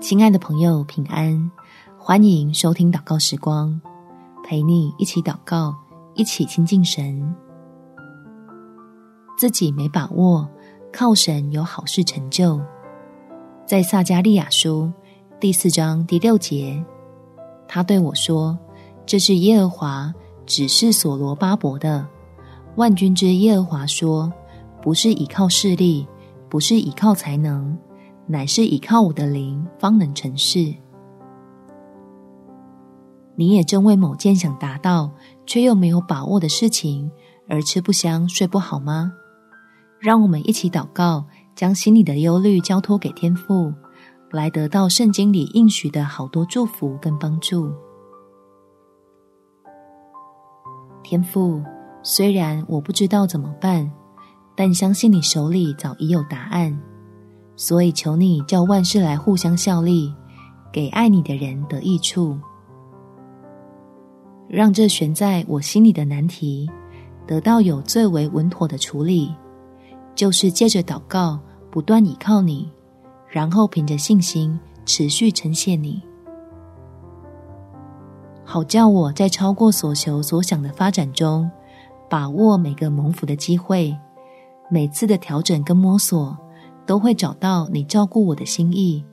亲爱的朋友，平安！欢迎收听祷告时光，陪你一起祷告，一起亲近神。自己没把握，靠神有好事成就。在撒迦利亚书第四章第六节，他对我说：“这是耶和华指示所罗巴伯的。万军之耶和华说，不是倚靠势力，不是倚靠才能。”乃是倚靠我的灵，方能成事。你也正为某件想达到却又没有把握的事情而吃不香、睡不好吗？让我们一起祷告，将心里的忧虑交托给天父，来得到圣经里应许的好多祝福跟帮助。天父，虽然我不知道怎么办，但相信你手里早已有答案。所以，求你叫万事来互相效力，给爱你的人得益处，让这悬在我心里的难题得到有最为稳妥的处理，就是借着祷告不断倚靠你，然后凭着信心持续称谢你，好叫我在超过所求所想的发展中，把握每个蒙福的机会，每次的调整跟摸索。都会找到你照顾我的心意，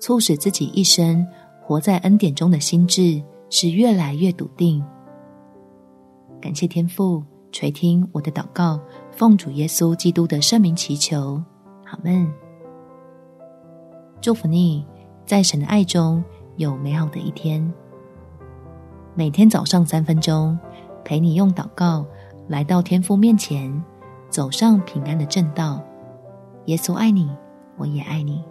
促使自己一生活在恩典中的心智是越来越笃定。感谢天父垂听我的祷告，奉主耶稣基督的圣名祈求，阿们。祝福你，在神的爱中有美好的一天。每天早上三分钟，陪你用祷告来到天父面前，走上平安的正道。耶稣爱你，我也爱你。